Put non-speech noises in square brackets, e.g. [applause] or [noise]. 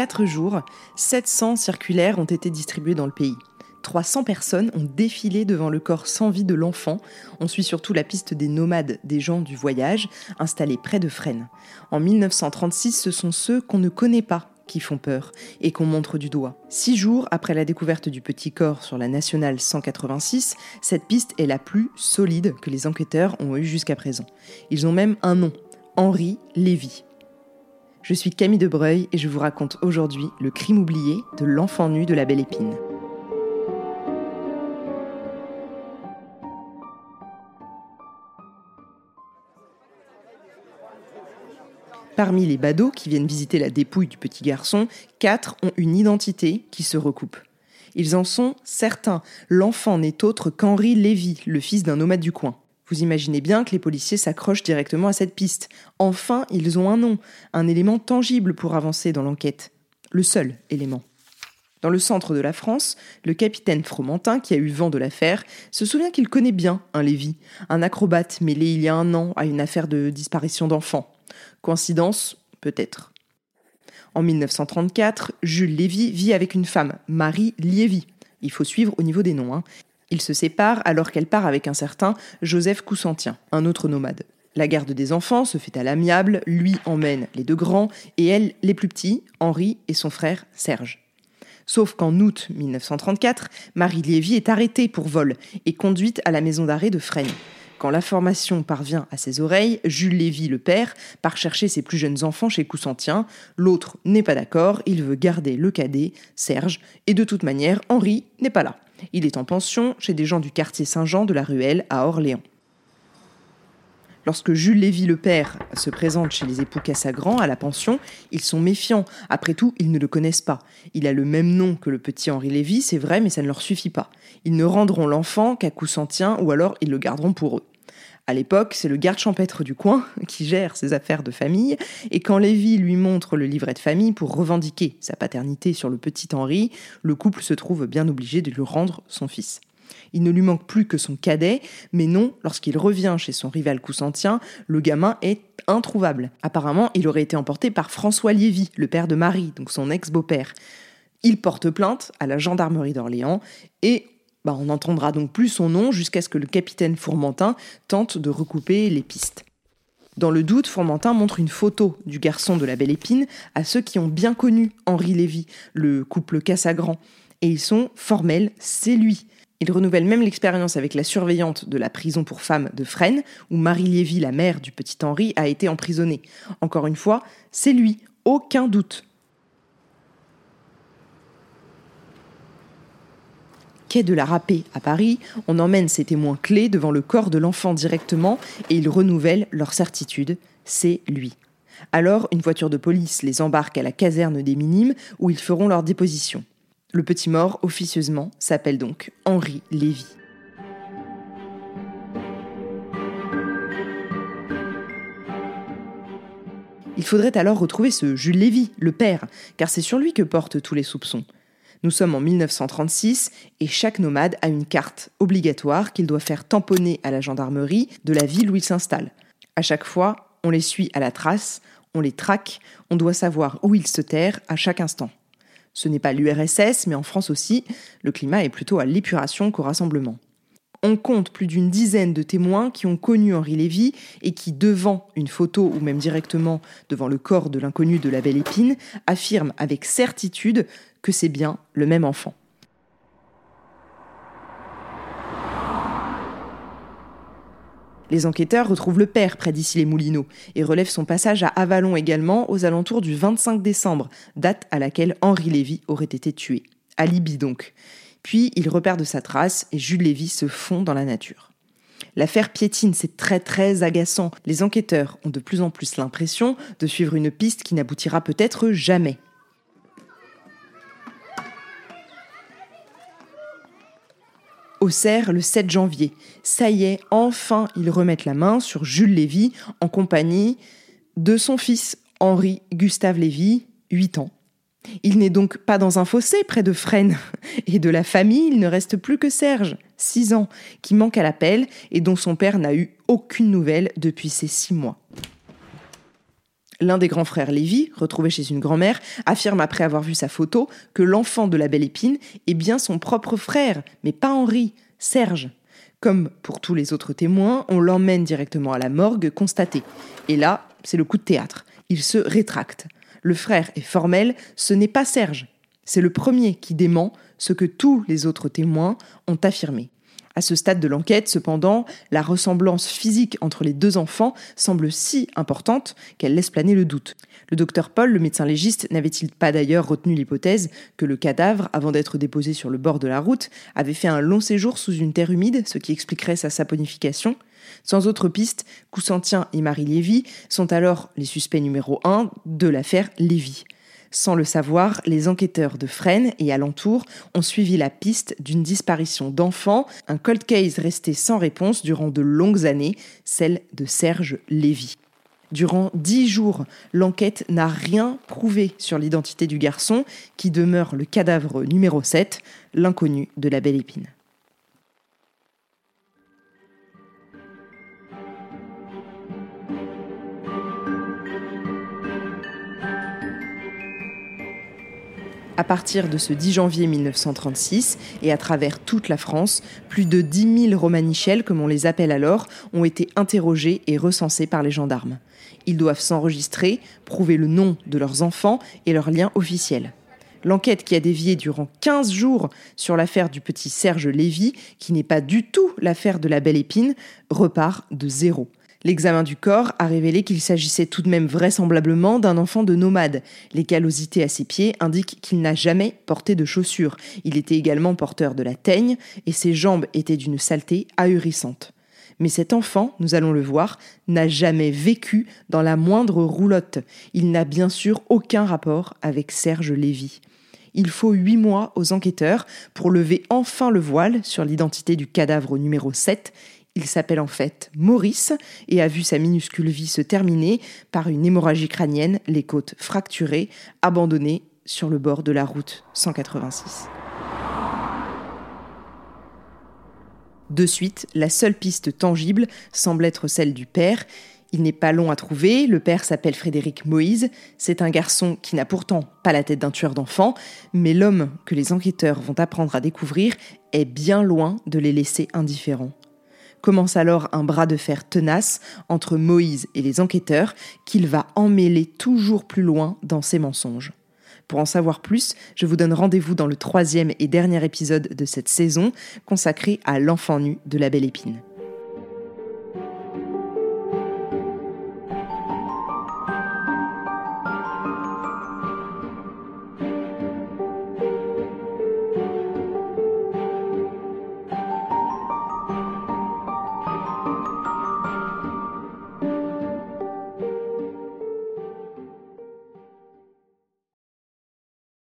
quatre jours, 700 circulaires ont été distribués dans le pays. 300 personnes ont défilé devant le corps sans vie de l'enfant. On suit surtout la piste des nomades, des gens du voyage, installés près de Fresnes. En 1936, ce sont ceux qu'on ne connaît pas qui font peur et qu'on montre du doigt. Six jours après la découverte du petit corps sur la nationale 186, cette piste est la plus solide que les enquêteurs ont eue jusqu'à présent. Ils ont même un nom, Henri Lévy. Je suis Camille Debreuil et je vous raconte aujourd'hui le crime oublié de l'enfant nu de la Belle Épine. Parmi les badauds qui viennent visiter la dépouille du petit garçon, quatre ont une identité qui se recoupe. Ils en sont certains. L'enfant n'est autre qu'Henri Lévy, le fils d'un nomade du coin. Vous imaginez bien que les policiers s'accrochent directement à cette piste. Enfin, ils ont un nom, un élément tangible pour avancer dans l'enquête. Le seul élément. Dans le centre de la France, le capitaine Fromentin, qui a eu vent de l'affaire, se souvient qu'il connaît bien un Lévy, un acrobate mêlé il y a un an à une affaire de disparition d'enfants. Coïncidence Peut-être. En 1934, Jules Lévy vit avec une femme, Marie Liévy. Il faut suivre au niveau des noms. Hein. Ils se séparent alors qu'elle part avec un certain Joseph Coussantien, un autre nomade. La garde des enfants se fait à l'amiable, lui emmène les deux grands et elle les plus petits, Henri et son frère Serge. Sauf qu'en août 1934, Marie Lévy est arrêtée pour vol et conduite à la maison d'arrêt de Fresnes. Quand l'information parvient à ses oreilles, Jules Lévy, le père, part chercher ses plus jeunes enfants chez Coussantien. L'autre n'est pas d'accord, il veut garder le cadet, Serge, et de toute manière, Henri n'est pas là. Il est en pension chez des gens du quartier Saint-Jean de la Ruelle à Orléans. Lorsque Jules Lévy le père se présente chez les époux Cassagran à la pension, ils sont méfiants. Après tout, ils ne le connaissent pas. Il a le même nom que le petit Henri Lévy, c'est vrai, mais ça ne leur suffit pas. Ils ne rendront l'enfant qu'à Coussantien ou alors ils le garderont pour eux. À l'époque, c'est le garde champêtre du coin [laughs] qui gère ses affaires de famille, et quand Lévy lui montre le livret de famille pour revendiquer sa paternité sur le petit Henri, le couple se trouve bien obligé de lui rendre son fils. Il ne lui manque plus que son cadet, mais non, lorsqu'il revient chez son rival coussantien, le gamin est introuvable. Apparemment, il aurait été emporté par François Lévy, le père de Marie, donc son ex-beau-père. Il porte plainte à la gendarmerie d'Orléans et bah, on n'entendra donc plus son nom jusqu'à ce que le capitaine Fourmentin tente de recouper les pistes. Dans le doute, Fourmentin montre une photo du garçon de la Belle Épine à ceux qui ont bien connu Henri Lévy, le couple Cassagran. Et ils sont formels, c'est lui. Il renouvelle même l'expérience avec la surveillante de la prison pour femmes de Fresnes, où Marie Lévy, la mère du petit Henri, a été emprisonnée. Encore une fois, c'est lui, aucun doute. Quai de la Râpée à Paris, on emmène ces témoins clés devant le corps de l'enfant directement et ils renouvellent leur certitude, c'est lui. Alors, une voiture de police les embarque à la caserne des Minimes où ils feront leur déposition. Le petit mort, officieusement, s'appelle donc Henri Lévy. Il faudrait alors retrouver ce Jules Lévy, le père, car c'est sur lui que portent tous les soupçons. Nous sommes en 1936 et chaque nomade a une carte obligatoire qu'il doit faire tamponner à la gendarmerie de la ville où il s'installe. À chaque fois, on les suit à la trace, on les traque, on doit savoir où ils se terrent à chaque instant. Ce n'est pas l'URSS, mais en France aussi, le climat est plutôt à l'épuration qu'au rassemblement. On compte plus d'une dizaine de témoins qui ont connu Henri Lévy et qui, devant une photo ou même directement devant le corps de l'inconnu de la Belle Épine, affirment avec certitude que c'est bien le même enfant. Les enquêteurs retrouvent le père près d'ici les Moulineaux et relèvent son passage à Avalon également aux alentours du 25 décembre, date à laquelle Henri Lévy aurait été tué. Alibi donc. Puis il repère de sa trace et Jules Lévy se fond dans la nature. L'affaire piétine, c'est très très agaçant. Les enquêteurs ont de plus en plus l'impression de suivre une piste qui n'aboutira peut-être jamais. Auxerre le 7 janvier. Ça y est, enfin, ils remettent la main sur Jules Lévy en compagnie de son fils Henri Gustave Lévy, 8 ans. Il n'est donc pas dans un fossé près de Fresnes. Et de la famille, il ne reste plus que Serge, 6 ans, qui manque à l'appel et dont son père n'a eu aucune nouvelle depuis ces 6 mois. L'un des grands frères Lévy, retrouvé chez une grand-mère, affirme après avoir vu sa photo que l'enfant de la belle épine est bien son propre frère, mais pas Henri, Serge. Comme pour tous les autres témoins, on l'emmène directement à la morgue constater. Et là, c'est le coup de théâtre. Il se rétracte. Le frère est formel, ce n'est pas Serge. C'est le premier qui dément ce que tous les autres témoins ont affirmé. À ce stade de l'enquête, cependant, la ressemblance physique entre les deux enfants semble si importante qu'elle laisse planer le doute. Le docteur Paul, le médecin légiste, n'avait-il pas d'ailleurs retenu l'hypothèse que le cadavre, avant d'être déposé sur le bord de la route, avait fait un long séjour sous une terre humide, ce qui expliquerait sa saponification? Sans autre piste, Coussantien et Marie Lévy sont alors les suspects numéro un de l'affaire Lévy. Sans le savoir, les enquêteurs de Fresnes et alentours ont suivi la piste d'une disparition d'enfants, un cold case resté sans réponse durant de longues années, celle de Serge Lévy. Durant dix jours, l'enquête n'a rien prouvé sur l'identité du garçon, qui demeure le cadavre numéro 7, l'inconnu de la belle épine. À partir de ce 10 janvier 1936 et à travers toute la France, plus de 10 000 romanichels, comme on les appelle alors, ont été interrogés et recensés par les gendarmes. Ils doivent s'enregistrer, prouver le nom de leurs enfants et leurs liens officiels. L'enquête qui a dévié durant 15 jours sur l'affaire du petit Serge Lévy, qui n'est pas du tout l'affaire de la belle épine, repart de zéro. L'examen du corps a révélé qu'il s'agissait tout de même vraisemblablement d'un enfant de nomade. Les callosités à ses pieds indiquent qu'il n'a jamais porté de chaussures. Il était également porteur de la teigne et ses jambes étaient d'une saleté ahurissante. Mais cet enfant, nous allons le voir, n'a jamais vécu dans la moindre roulotte. Il n'a bien sûr aucun rapport avec Serge Lévy. Il faut huit mois aux enquêteurs pour lever enfin le voile sur l'identité du cadavre numéro 7 il s'appelle en fait Maurice et a vu sa minuscule vie se terminer par une hémorragie crânienne, les côtes fracturées, abandonnées sur le bord de la route 186. De suite, la seule piste tangible semble être celle du père. Il n'est pas long à trouver, le père s'appelle Frédéric Moïse, c'est un garçon qui n'a pourtant pas la tête d'un tueur d'enfants, mais l'homme que les enquêteurs vont apprendre à découvrir est bien loin de les laisser indifférents. Commence alors un bras de fer tenace entre Moïse et les enquêteurs qu'il va emmêler toujours plus loin dans ses mensonges. Pour en savoir plus, je vous donne rendez-vous dans le troisième et dernier épisode de cette saison consacré à l'enfant nu de la belle épine.